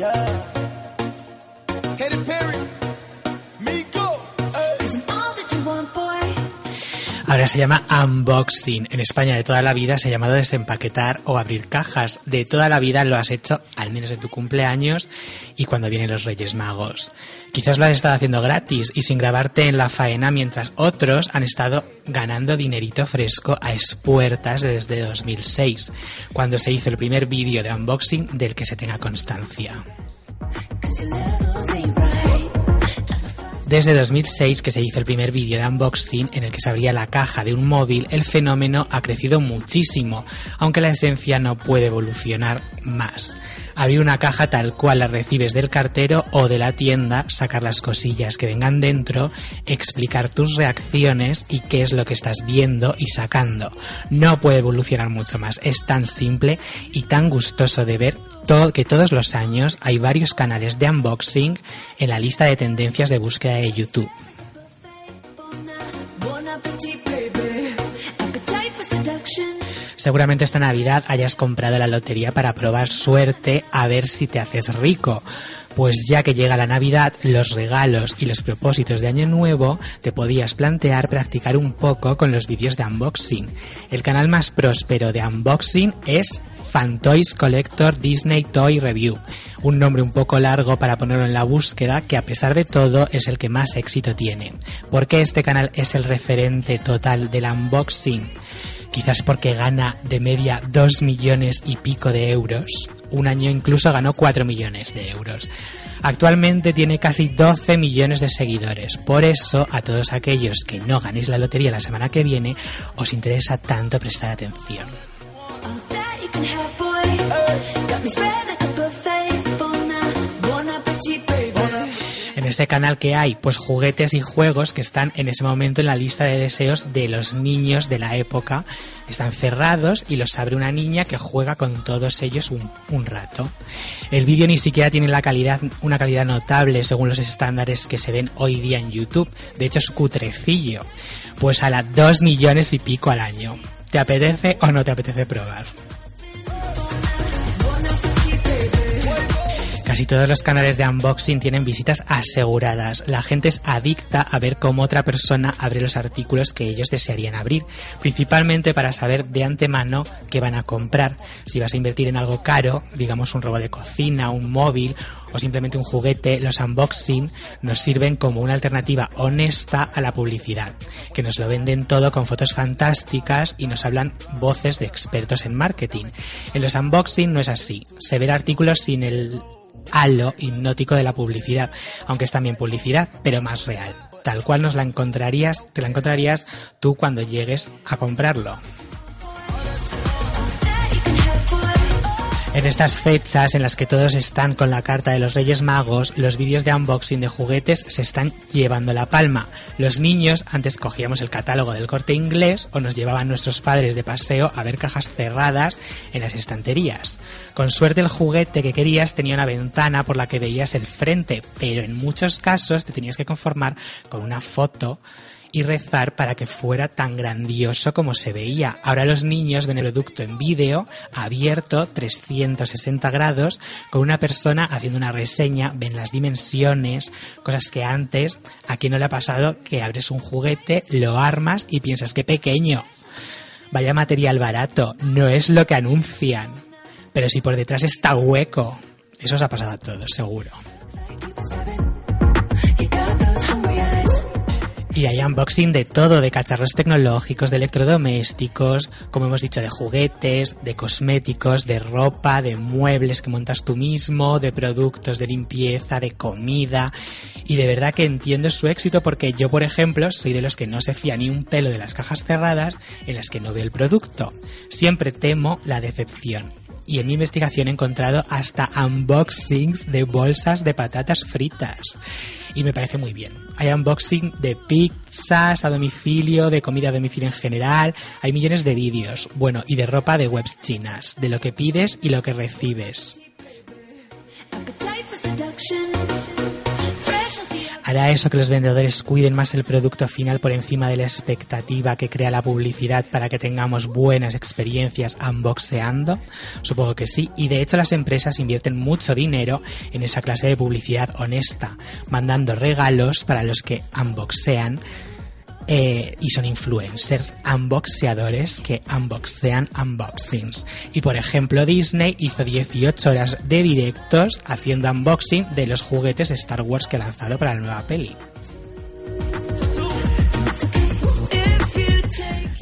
Yeah. Se llama unboxing. En España de toda la vida se ha llamado desempaquetar o abrir cajas. De toda la vida lo has hecho, al menos en tu cumpleaños y cuando vienen los Reyes Magos. Quizás lo has estado haciendo gratis y sin grabarte en la faena mientras otros han estado ganando dinerito fresco a espuertas desde 2006, cuando se hizo el primer vídeo de unboxing del que se tenga constancia. Desde 2006 que se hizo el primer vídeo de unboxing en el que se abría la caja de un móvil, el fenómeno ha crecido muchísimo, aunque la esencia no puede evolucionar más. Abrir una caja tal cual la recibes del cartero o de la tienda, sacar las cosillas que vengan dentro, explicar tus reacciones y qué es lo que estás viendo y sacando. No puede evolucionar mucho más, es tan simple y tan gustoso de ver que todos los años hay varios canales de unboxing en la lista de tendencias de búsqueda de YouTube. Seguramente esta Navidad hayas comprado la lotería para probar suerte a ver si te haces rico. Pues ya que llega la Navidad, los regalos y los propósitos de Año Nuevo, te podías plantear practicar un poco con los vídeos de unboxing. El canal más próspero de unboxing es Fantoys Collector Disney Toy Review, un nombre un poco largo para ponerlo en la búsqueda que a pesar de todo es el que más éxito tiene. ¿Por qué este canal es el referente total del unboxing? Quizás porque gana de media 2 millones y pico de euros. Un año incluso ganó 4 millones de euros. Actualmente tiene casi 12 millones de seguidores. Por eso, a todos aquellos que no ganéis la lotería la semana que viene, os interesa tanto prestar atención. Ese canal que hay, pues juguetes y juegos que están en ese momento en la lista de deseos de los niños de la época. Están cerrados y los abre una niña que juega con todos ellos un, rato. El vídeo ni siquiera tiene la calidad, una calidad notable según los estándares que se ven hoy día en YouTube. De hecho es cutrecillo. Pues a las 2 millones y pico al año. ¿Te apetece o no te apetece probar? Casi todos los canales de unboxing tienen visitas aseguradas. La gente es adicta a ver cómo otra persona abre los artículos que ellos desearían abrir, principalmente para saber de antemano qué van a comprar. Si vas a invertir en algo caro, digamos un robot de cocina, un móvil o simplemente un juguete, los unboxing nos sirven como una alternativa honesta a la publicidad, que nos lo venden todo con fotos fantásticas y nos hablan voces de expertos en marketing. En los unboxing no es así. Se ven artículos sin el halo hipnótico de la publicidad, aunque es también publicidad, pero más real. Tal cual nos la encontrarías, te la encontrarías tú cuando llegues a comprarlo. En estas fechas en las que todos están con la carta de los Reyes Magos, los vídeos de unboxing de juguetes se están llevando la palma. Los niños antes cogíamos el catálogo del corte inglés o nos llevaban nuestros padres de paseo a ver cajas cerradas en las estanterías. Con suerte el juguete que querías tenía una ventana por la que veías el frente, pero en muchos casos te tenías que conformar con una foto y rezar para que fuera tan grandioso como se veía. Ahora los niños ven el producto en vídeo, abierto, 360 grados, con una persona haciendo una reseña, ven las dimensiones, cosas que antes, a quien no le ha pasado que abres un juguete, lo armas y piensas que pequeño. Vaya material barato, no es lo que anuncian. Pero si por detrás está hueco, eso os ha pasado a todos, seguro. Y hay unboxing de todo, de cacharros tecnológicos, de electrodomésticos, como hemos dicho, de juguetes, de cosméticos, de ropa, de muebles que montas tú mismo, de productos de limpieza, de comida. Y de verdad que entiendo su éxito porque yo, por ejemplo, soy de los que no se fía ni un pelo de las cajas cerradas en las que no veo el producto. Siempre temo la decepción y en mi investigación he encontrado hasta unboxings de bolsas de patatas fritas. Y me parece muy bien. Hay unboxing de pizzas a domicilio, de comida a domicilio en general, hay millones de vídeos, bueno, y de ropa de webs chinas, de lo que pides y lo que recibes. ¿Hará eso que los vendedores cuiden más el producto final por encima de la expectativa que crea la publicidad para que tengamos buenas experiencias unboxeando? Supongo que sí, y de hecho las empresas invierten mucho dinero en esa clase de publicidad honesta, mandando regalos para los que unboxean eh, y son influencers, unboxeadores que unboxean unboxings. Y por ejemplo, Disney hizo 18 horas de directos haciendo unboxing de los juguetes de Star Wars que ha lanzado para la nueva peli.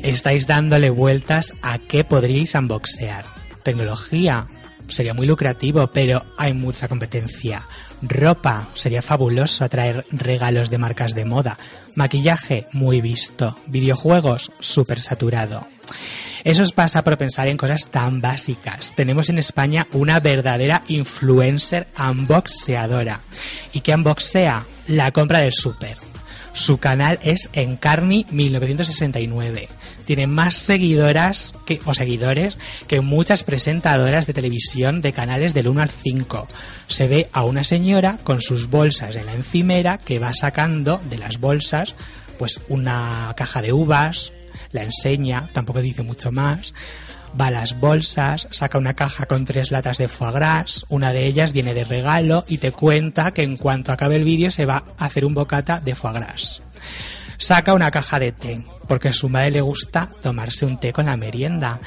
Estáis dándole vueltas a qué podríais unboxear. Tecnología, sería muy lucrativo, pero hay mucha competencia. Ropa, sería fabuloso atraer regalos de marcas de moda. Maquillaje, muy visto. Videojuegos, súper saturado. Eso os pasa por pensar en cosas tan básicas. Tenemos en España una verdadera influencer unboxeadora. ¿Y qué unboxea? La compra del súper. Su canal es Encarni 1969 tiene más seguidoras que, o seguidores que muchas presentadoras de televisión de canales del 1 al 5. Se ve a una señora con sus bolsas en la encimera que va sacando de las bolsas pues una caja de uvas, la enseña, tampoco dice mucho más va a las bolsas, saca una caja con tres latas de foie gras, una de ellas viene de regalo y te cuenta que en cuanto acabe el vídeo se va a hacer un bocata de foie gras saca una caja de té, porque a su madre le gusta tomarse un té con la merienda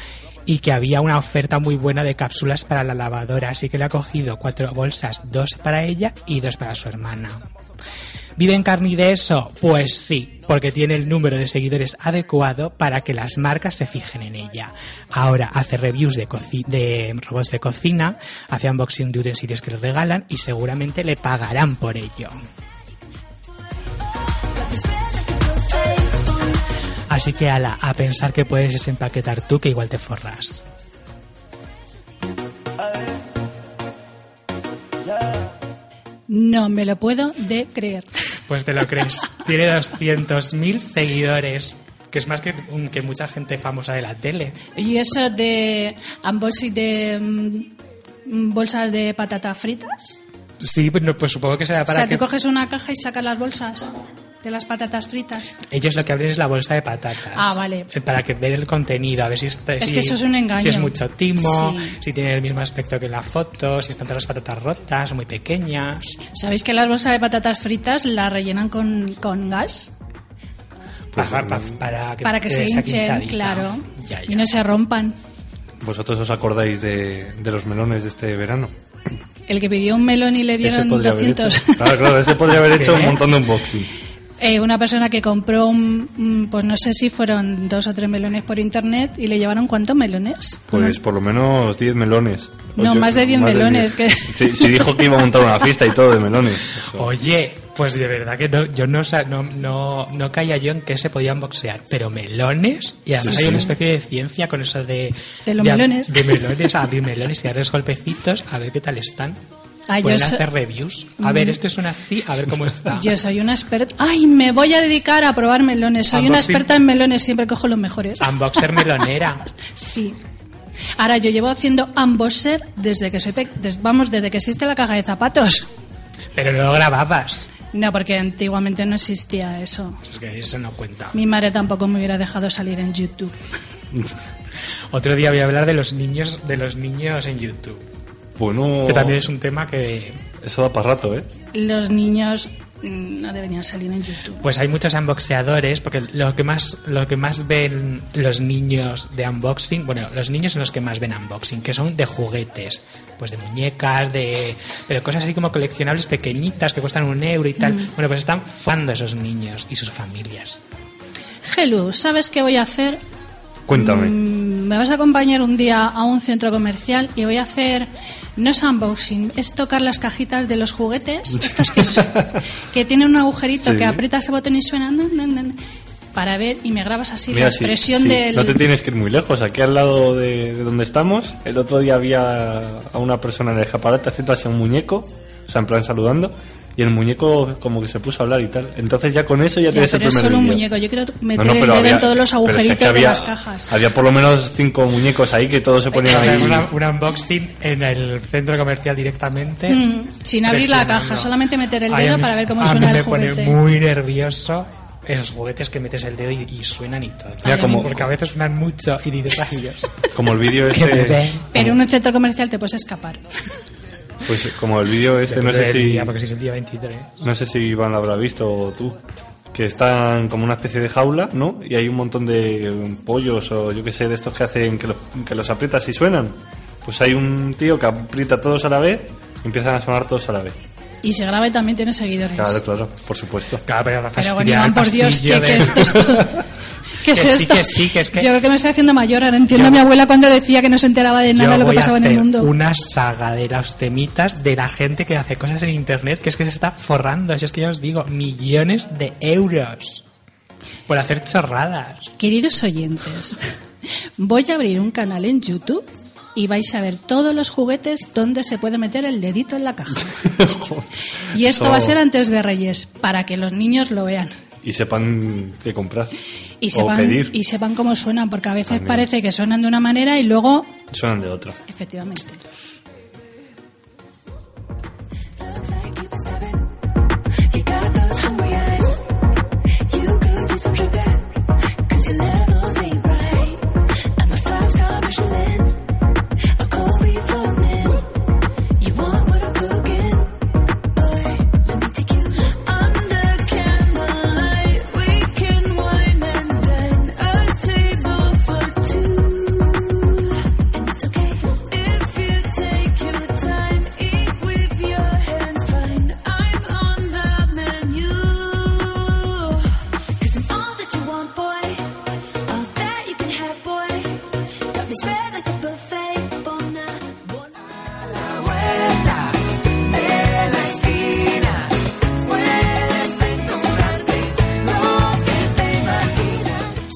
y que había una oferta muy buena de cápsulas para la lavadora, así que le ha cogido cuatro bolsas, dos para ella y dos para su hermana. ¿Vive en carne de eso? Pues sí, porque tiene el número de seguidores adecuado para que las marcas se fijen en ella. Ahora hace reviews de, de robots de cocina, hace unboxing de utensilios que le regalan y seguramente le pagarán por ello. Así que ala, a pensar que puedes desempaquetar tú que igual te forras. No me lo puedo de creer. Pues te lo crees. Tiene 200.000 seguidores, que es más que, que mucha gente famosa de la tele. ¿Y eso de ambos y de mm, bolsas de patatas fritas? Sí, pues, pues supongo que será para o sea, que... te coges una caja y sacas las bolsas de las patatas fritas. Ellos lo que abren es la bolsa de patatas. Ah, vale. Eh, Para que ver el contenido, a ver si está, Es si, que eso es un engaño. si es mucho timo, Sí. si tiene el mismo aspecto que en la foto, si están todas las patatas rotas, muy pequeñas. ¿Sabéis que las bolsas de patatas fritas las rellenan con, con gas? Pa- pa- pa- para que, Para que se hinchen, hinchadita. claro. Ya, Y ya. no se rompan. ¿Vosotros os acordáis de, de los melones de este verano? El que pidió un melón y le dieron podría haber 200. hecho. Claro, claro, ese podría haber hecho un montón de unboxing. Eh, una persona que compró, un, pues no sé si fueron dos o tres melones por internet y le llevaron cuántos melones. Pues por lo menos 10 melones. No, Oye, más de 10 melones, 10. que- Sí, sí dijo que iba a montar una fiesta y todo de melones. Eso. Oye, pues de verdad que no- yo no, sa- no, no, no caía yo en que se podían boxear, pero melones, y además Sí, hay una especie de ciencia con eso de... De los melones. De melones, abrir melones y darles golpecitos, a ver qué tal están. Ah, yo Pueden so- hacer reviews. A ver, este suena así, a ver cómo está. Yo soy una experta. ¡Ay! Me voy a dedicar a probar melones. Soy una experta en melones, siempre cojo los mejores. Unboxer melonera. Sí. Ahora, yo llevo haciendo unboxer desde que soy. pe- vamos, desde que existe la caja de zapatos. Pero no lo grababas. No, porque antiguamente no existía eso. Es que eso no cuenta. Mi madre tampoco me hubiera dejado salir en YouTube. Otro día voy a hablar de los niños, de los niños en YouTube. Bueno, Que también es un tema que eso da para rato, ¿eh? Los niños mm, no deberían salir en YouTube. Pues hay muchos unboxeadores, porque lo que más lo que más ven los niños de unboxing, bueno, los niños son los que más ven unboxing, que son de juguetes, pues de muñecas, de pero cosas así como coleccionables pequeñitas que cuestan un euro y tal. Bueno, pues están fando esos niños y sus familias. Helu, ¿sabes qué voy a hacer? Cuéntame. Mm, Me vas a acompañar un día a un centro comercial y voy a hacer, no es unboxing, es tocar las cajitas de los juguetes, estos que, su- que tienen un agujerito Sí. que aprietas el botón y suena, para ver y me grabas así Mira, la sí, expresión sí, del... No te tienes que ir muy lejos. Aquí al lado de, de donde estamos, el otro día había a una persona en el escaparate haciendo así un muñeco, o sea, en plan saludando, y el muñeco como que se puso a hablar y tal. Entonces ya con eso ya, Ya, tienes el pero es primer solo un muñeco. Yo quiero meter No, no, el pero dedo había- en todos los si es que agujeritos había- de las cajas. Había por lo menos cinco muñecos ahí que todos se ponían Hacer ahí. una- un unboxing en el centro comercial directamente. Mm, sin abrir la caja, solamente meter el Ay, dedo a mí- para ver cómo a mí suena me el pone muy nervioso esos juguetes que metes el dedo y, y suenan y todo. Mira, como- Porque a veces suenan mucho y dices, ay Dios, Como el vídeo este. Pero en un centro comercial te puedes escapar. Pues como el vídeo este, no sé si. día, porque si es el día 23. No sé si Iván lo habrá visto o tú. Que están como una especie de jaula, ¿no? Y hay un montón de pollos o yo que sé, de estos que hacen que los, que los aprietas y suenan. Pues hay un tío que aprieta todos a la vez y empiezan a sonar todos a la vez. Y se graba y también tiene seguidores. Claro, claro, por supuesto. Claro, pero la Pero bueno, Iván, por Dios, ¿qué, de- qué es esto? ¿Qué es Que sí, esto? que sí, que es que- Yo creo que me estoy haciendo mayor. Ahora entiendo Yo- a mi abuela cuando decía que no se enteraba de nada de lo que pasaba en el mundo. Una saga de los temitas de la gente que hace cosas en internet que es que se está forrando. Si es que ya os digo, millones de euros por hacer chorradas. Queridos oyentes, voy a abrir un canal en YouTube y vais a ver todos los juguetes donde se puede meter el dedito en la caja. y esto Eso- va a ser antes de Reyes, para que los niños lo vean. Y sepan qué comprar. Y o sepan, pedir. y sepan cómo suenan, porque a veces También. parece que suenan de una manera y luego, Suenan de otra. efectivamente.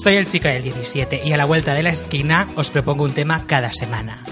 Soy el chico del 17 y a la vuelta de la esquina os propongo un tema cada semana.